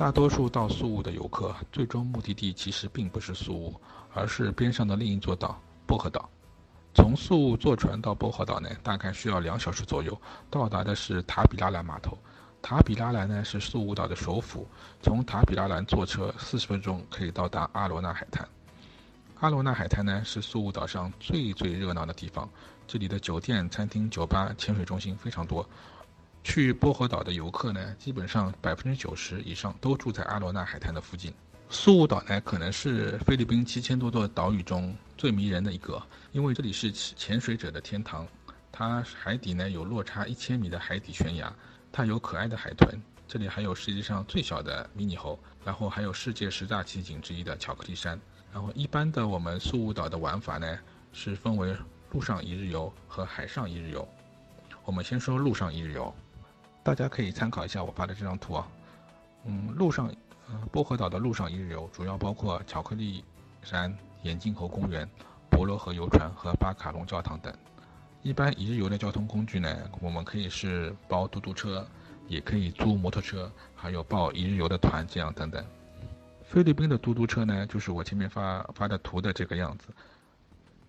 大多数到宿务的游客，最终目的地其实并不是宿务，而是边上的另一座岛——薄荷岛。从宿务坐船到薄荷岛呢，大概需要两小时左右，到达的是塔比拉兰码头。塔比拉兰呢是宿务岛的首府，从塔比拉兰坐车四十分钟可以到达阿罗纳海滩。阿罗纳海滩呢是宿务岛上最最热闹的地方，这里的酒店、餐厅、酒吧、潜水中心非常多。去薄荷岛的游客呢，基本上百分之九十以上都住在阿罗纳海滩的附近。宿务岛呢，可能是菲律宾七千多座岛屿中最迷人的一个，因为这里是潜水者的天堂。它海底呢有落差一千米的海底悬崖。它有可爱的海豚，这里还有世界上最小的迷你猴，然后还有世界十大奇景之一的巧克力山。然后一般的我们宿务岛的玩法呢，是分为陆上一日游和海上一日游。我们先说陆上一日游，大家可以参考一下我发的这张图啊。嗯，陆上，呃，薄荷岛的陆上一日游主要包括巧克力山、眼镜猴公园、博罗河游船和巴卡隆教堂等。一般一日游的交通工具呢，我们可以是包嘟嘟车，也可以租摩托车，还有报一日游的团，这样等等。菲律宾的嘟嘟车呢，就是我前面发发的图的这个样子。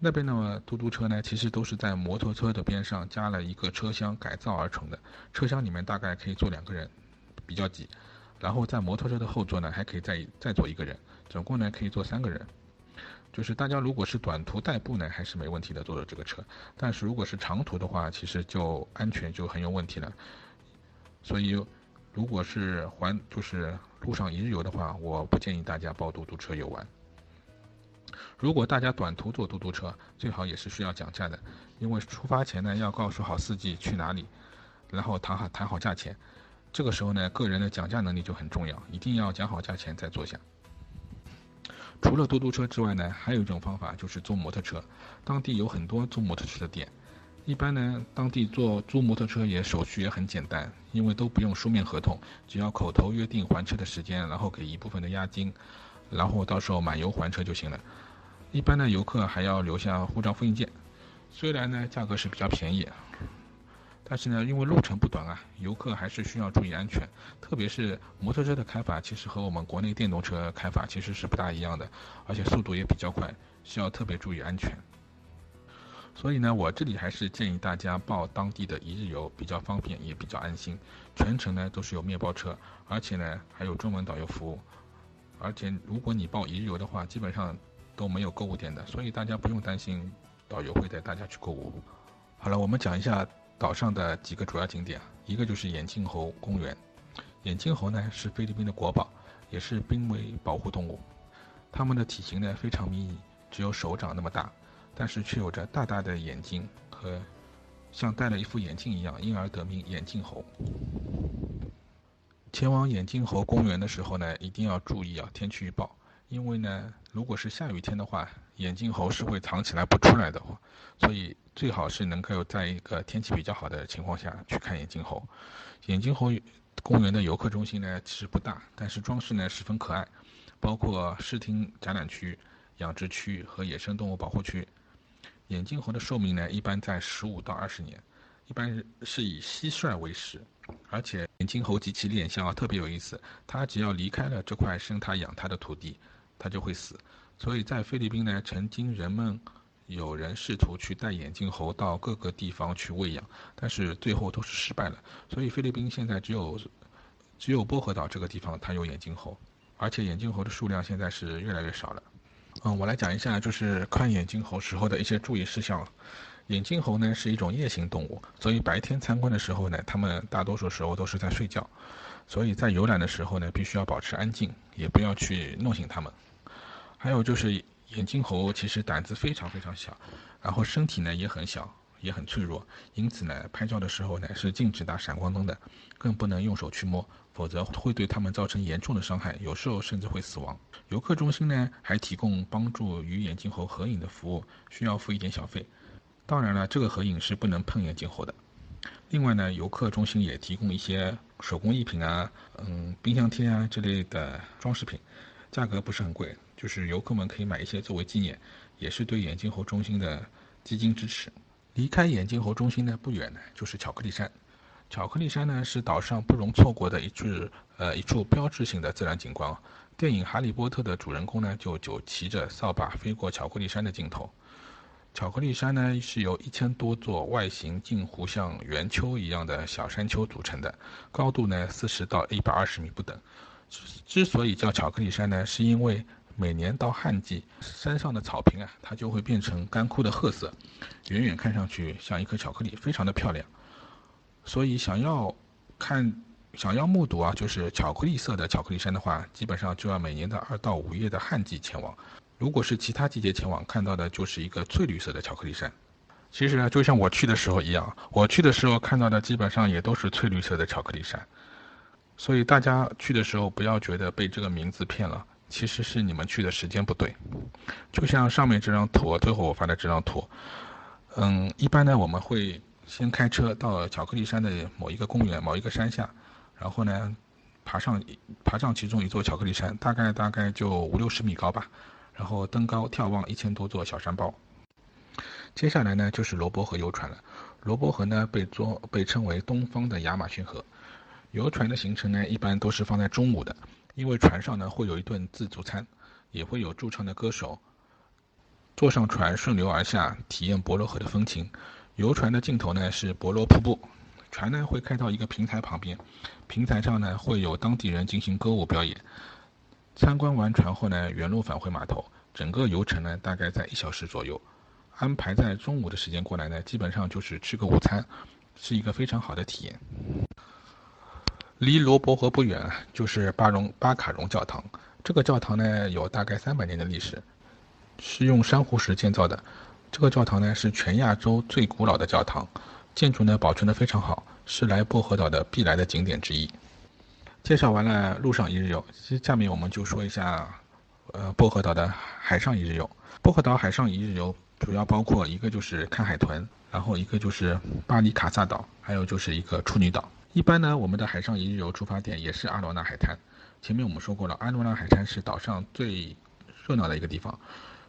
那边的嘟嘟车呢，其实都是在摩托车的边上加了一个车厢改造而成的，车厢里面大概可以坐两个人，比较挤。然后在摩托车的后座呢，还可以再再坐一个人，总共呢可以坐三个人。就是大家如果是短途代步呢，还是没问题的，坐的这个车。但是如果是长途的话，其实就安全就很有问题了。所以，如果是环就是路上一日游的话，我不建议大家包嘟嘟车游玩。如果大家短途坐嘟嘟车，最好也是需要讲价的，因为出发前呢要告诉好司机去哪里，然后谈好谈好价钱。这个时候呢，个人的讲价能力就很重要，一定要讲好价钱再坐下。除了嘟嘟车之外呢，还有一种方法就是租摩托车。当地有很多租摩托车的店，一般呢，当地做租摩托车也手续也很简单，因为都不用书面合同，只要口头约定还车的时间，然后给一部分的押金，然后到时候满油还车就行了。一般的游客还要留下护照复印件，虽然呢价格是比较便宜。但是呢，因为路程不短啊，游客还是需要注意安全。特别是摩托车的开法，其实和我们国内电动车开法其实是不大一样的，而且速度也比较快，需要特别注意安全。所以呢，我这里还是建议大家报当地的一日游，比较方便，也比较安心。全程呢都是有面包车，而且呢还有中文导游服务。而且如果你报一日游的话，基本上都没有购物点的，所以大家不用担心导游会带大家去购物。好了，我们讲一下。岛上的几个主要景点，一个就是眼镜猴公园。眼镜猴呢是菲律宾的国宝，也是濒危保护动物。它们的体型呢非常迷你，只有手掌那么大，但是却有着大大的眼睛和像戴了一副眼镜一样，因而得名眼镜猴。前往眼镜猴公园的时候呢，一定要注意啊天气预报，因为呢如果是下雨天的话，眼镜猴是会藏起来不出来的，所以。最好是能够在一个天气比较好的情况下去看眼镜猴。眼镜猴公园的游客中心呢，其实不大，但是装饰呢十分可爱，包括视听展览区、养殖区和野生动物保护区。眼镜猴的寿命呢，一般在十五到二十年，一般是以蟋蟀为食。而且眼镜猴及其脸相啊特别有意思，它只要离开了这块生它养它的土地，它就会死。所以在菲律宾呢，曾经人们。有人试图去带眼镜猴到各个地方去喂养，但是最后都是失败了。所以菲律宾现在只有只有薄荷岛这个地方它有眼镜猴，而且眼镜猴的数量现在是越来越少了。嗯，我来讲一下就是看眼镜猴时候的一些注意事项。眼镜猴呢是一种夜行动物，所以白天参观的时候呢，它们大多数时候都是在睡觉，所以在游览的时候呢，必须要保持安静，也不要去弄醒它们。还有就是。眼镜猴其实胆子非常非常小，然后身体呢也很小，也很脆弱，因此呢，拍照的时候呢是禁止打闪光灯的，更不能用手去摸，否则会对它们造成严重的伤害，有时候甚至会死亡。游客中心呢还提供帮助与眼镜猴合影的服务，需要付一点小费。当然了，这个合影是不能碰眼镜猴的。另外呢，游客中心也提供一些手工艺品啊，嗯，冰箱贴啊之类的装饰品，价格不是很贵。就是游客们可以买一些作为纪念，也是对眼镜猴中心的基金支持。离开眼镜猴中心呢不远呢就是巧克力山，巧克力山呢是岛上不容错过的一处呃一处标志性的自然景观。电影《哈利波特》的主人公呢就就骑着扫把飞过巧克力山的镜头。巧克力山呢是由一千多座外形近乎像圆丘一样的小山丘组成的，高度呢四十到一百二十米不等。之所以叫巧克力山呢，是因为每年到旱季，山上的草坪啊，它就会变成干枯的褐色，远远看上去像一颗巧克力，非常的漂亮。所以想要看、想要目睹啊，就是巧克力色的巧克力山的话，基本上就要每年的二到五月的旱季前往。如果是其他季节前往，看到的就是一个翠绿色的巧克力山。其实呢，就像我去的时候一样，我去的时候看到的基本上也都是翠绿色的巧克力山。所以大家去的时候不要觉得被这个名字骗了，其实是你们去的时间不对。就像上面这张图，最后我发的这张图，嗯，一般呢我们会先开车到巧克力山的某一个公园、某一个山下，然后呢爬上爬上其中一座巧克力山，大概大概就五六十米高吧。然后登高眺望一千多座小山包。接下来呢就是罗伯河游船了。罗伯河呢被作被称为东方的亚马逊河。游船的行程呢一般都是放在中午的，因为船上呢会有一顿自助餐，也会有驻唱的歌手。坐上船顺流而下，体验博罗河的风情。游船的尽头呢是博罗瀑布。船呢会开到一个平台旁边，平台上呢会有当地人进行歌舞表演。参观完船后呢，原路返回码头。整个游程呢，大概在一小时左右。安排在中午的时间过来呢，基本上就是吃个午餐，是一个非常好的体验。离罗伯河不远就是巴荣巴卡荣教堂。这个教堂呢，有大概三百年的历史，是用珊瑚石建造的。这个教堂呢，是全亚洲最古老的教堂，建筑呢保存的非常好，是来薄荷岛的必来的景点之一。介绍完了陆上一日游，下面我们就说一下，呃，薄荷岛的海上一日游。薄荷岛海上一日游主要包括一个就是看海豚，然后一个就是巴里卡萨岛，还有就是一个处女岛。一般呢，我们的海上一日游出发点也是阿罗纳海滩。前面我们说过了，阿罗纳海滩是岛上最热闹的一个地方，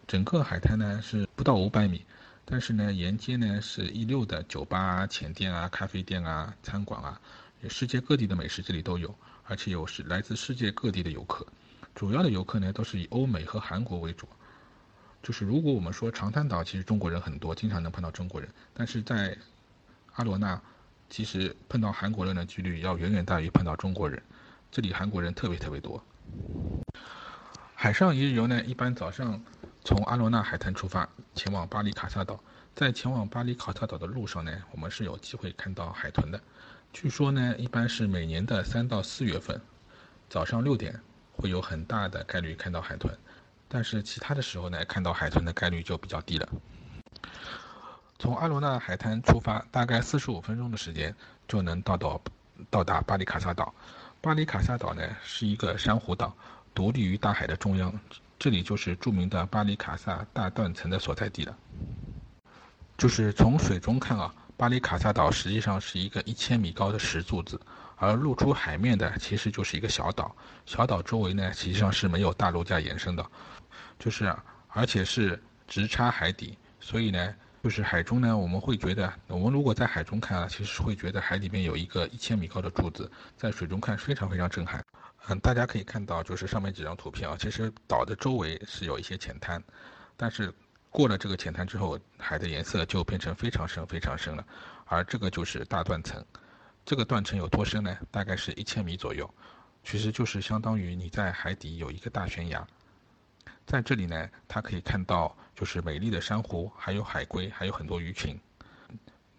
整个海滩呢是不到五百米，但是呢沿街呢是一溜的酒吧、浅店啊、咖啡店啊、餐馆啊，世界各地的美食这里都有。而且有是来自世界各地的游客，主要的游客呢都是以欧美和韩国为主。就是如果我们说长滩岛，其实中国人很多，经常能碰到中国人，但是在阿罗纳，其实碰到韩国人的几率要远远大于碰到中国人。这里韩国人特别特别多。海上一日游呢，一般早上从阿罗纳海滩出发，前往巴里卡萨岛。在前往巴里卡萨岛的路上呢，我们是有机会看到海豚的。据说呢，一般是每年的三到四月份，早上六点会有很大的概率看到海豚，但是其他的时候呢，看到海豚的概率就比较低了。从阿罗纳海滩出发，大概四十五分钟的时间就能到到到达巴里卡萨岛。巴里卡萨岛呢是一个珊瑚岛，独立于大海的中央，这里就是著名的巴里卡萨大断层的所在地了。就是从水中看啊。巴里卡萨岛实际上是一个一千米高的石柱子，而露出海面的其实就是一个小岛。小岛周围呢，实际上是没有大陆架延伸的，就是而且是直插海底，所以呢，就是海中呢，我们会觉得，我们如果在海中看啊，其实会觉得海里面有一个一千米高的柱子，在水中看非常非常震撼。嗯，大家可以看到，就是上面几张图片啊，其实岛的周围是有一些浅滩，但是。过了这个浅滩之后，海的颜色就变成非常深、非常深了，而这个就是大断层。这个断层有多深呢？大概是一千米左右，其实就是相当于你在海底有一个大悬崖。在这里呢，它可以看到就是美丽的珊瑚，还有海龟，还有很多鱼群。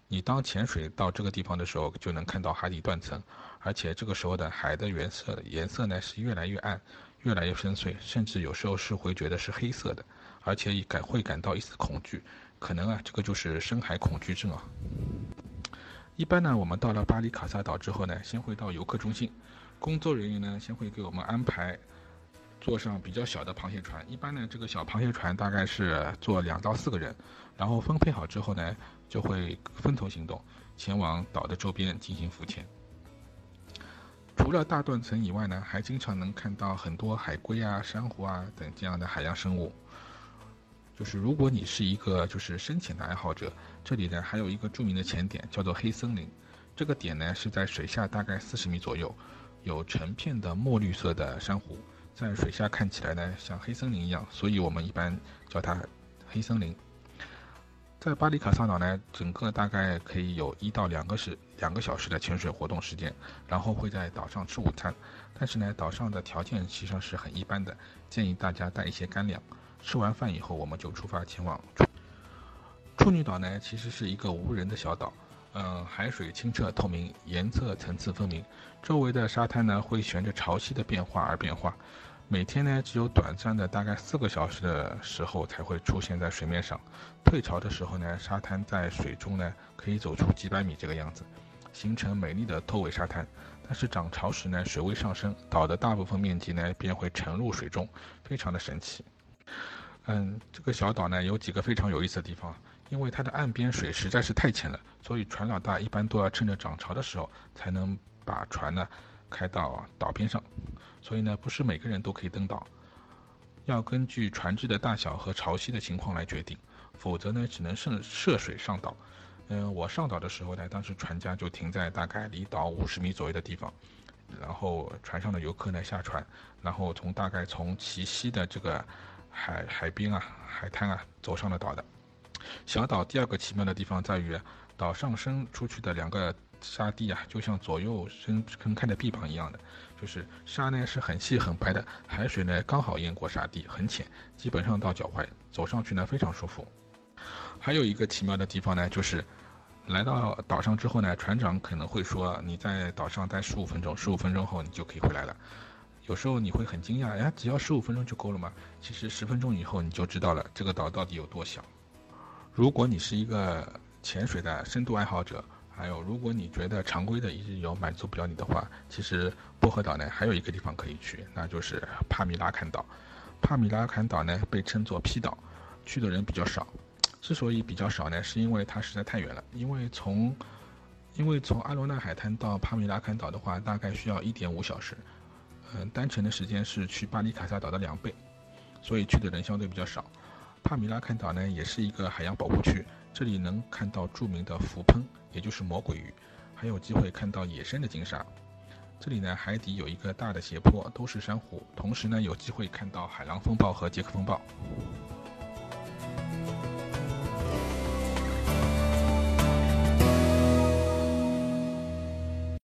你当潜水到这个地方的时候，就能看到海底断层，而且这个时候的海的颜色颜色呢是越来越暗，越来越深邃，甚至有时候是会觉得是黑色的。而且感会感到一丝恐惧，可能啊，这个就是深海恐惧症啊。一般呢，我们到了巴里卡萨岛之后呢，先会到游客中心，工作人员呢先会给我们安排坐上比较小的螃蟹船。一般呢，这个小螃蟹船大概是坐两到四个人，然后分配好之后呢，就会分头行动，前往岛的周边进行浮潜。除了大断层以外呢，还经常能看到很多海龟啊、珊瑚啊等这样的海洋生物。就是如果你是一个就是深潜的爱好者，这里呢还有一个著名的潜点叫做黑森林。这个点呢是在水下大概四十米左右，有成片的墨绿色的珊瑚，在水下看起来呢像黑森林一样，所以我们一般叫它黑森林。在巴里卡萨岛呢，整个大概可以有一到两个时两个小时的潜水活动时间，然后会在岛上吃午餐。但是呢，岛上的条件其实是很一般的，建议大家带一些干粮。吃完饭以后，我们就出发前往处处女岛呢，其实是一个无人的小岛。嗯，海水清澈透明，颜色层次分明，周围的沙滩呢会随着潮汐的变化而变化。每天呢，只有短暂的大概四个小时的时候才会出现在水面上。退潮的时候呢，沙滩在水中呢可以走出几百米这个样子，形成美丽的透尾沙滩。但是涨潮时呢，水位上升，岛的大部分面积呢便会沉入水中，非常的神奇。嗯，这个小岛呢有几个非常有意思的地方，因为它的岸边水实在是太浅了，所以船老大一般都要趁着涨潮的时候才能把船呢开到岛边上。所以呢，不是每个人都可以登岛，要根据船只的大小和潮汐的情况来决定，否则呢，只能涉涉水上岛。嗯，我上岛的时候呢，当时船家就停在大概离岛五十米左右的地方，然后船上的游客呢下船，然后从大概从奇溪的这个海海边啊、海滩啊走上了岛的。小岛第二个奇妙的地方在于，岛上伸出去的两个沙地啊，就像左右伸撑开的臂膀一样的。就是沙呢是很细很白的，海水呢刚好淹过沙地，很浅，基本上到脚踝，走上去呢非常舒服。还有一个奇妙的地方呢，就是来到岛上之后呢，船长可能会说你在岛上待十五分钟，十五分钟后你就可以回来了。有时候你会很惊讶，呀，只要十五分钟就够了吗？其实十分钟以后你就知道了这个岛到底有多小。如果你是一个潜水的深度爱好者。还有，如果你觉得常规的一日游满足不了你的话，其实薄荷岛呢还有一个地方可以去，那就是帕米拉坎岛。帕米拉坎岛呢被称作 P 岛，去的人比较少。之所以比较少呢，是因为它实在太远了。因为从，因为从阿罗纳海滩到帕米拉坎岛的话，大概需要一点五小时。嗯，单程的时间是去巴里卡萨岛的两倍，所以去的人相对比较少。帕米拉坎岛呢也是一个海洋保护区。这里能看到著名的浮喷，也就是魔鬼鱼，还有机会看到野生的鲸鲨。这里呢，海底有一个大的斜坡，都是珊瑚，同时呢，有机会看到海浪风暴和杰克风暴。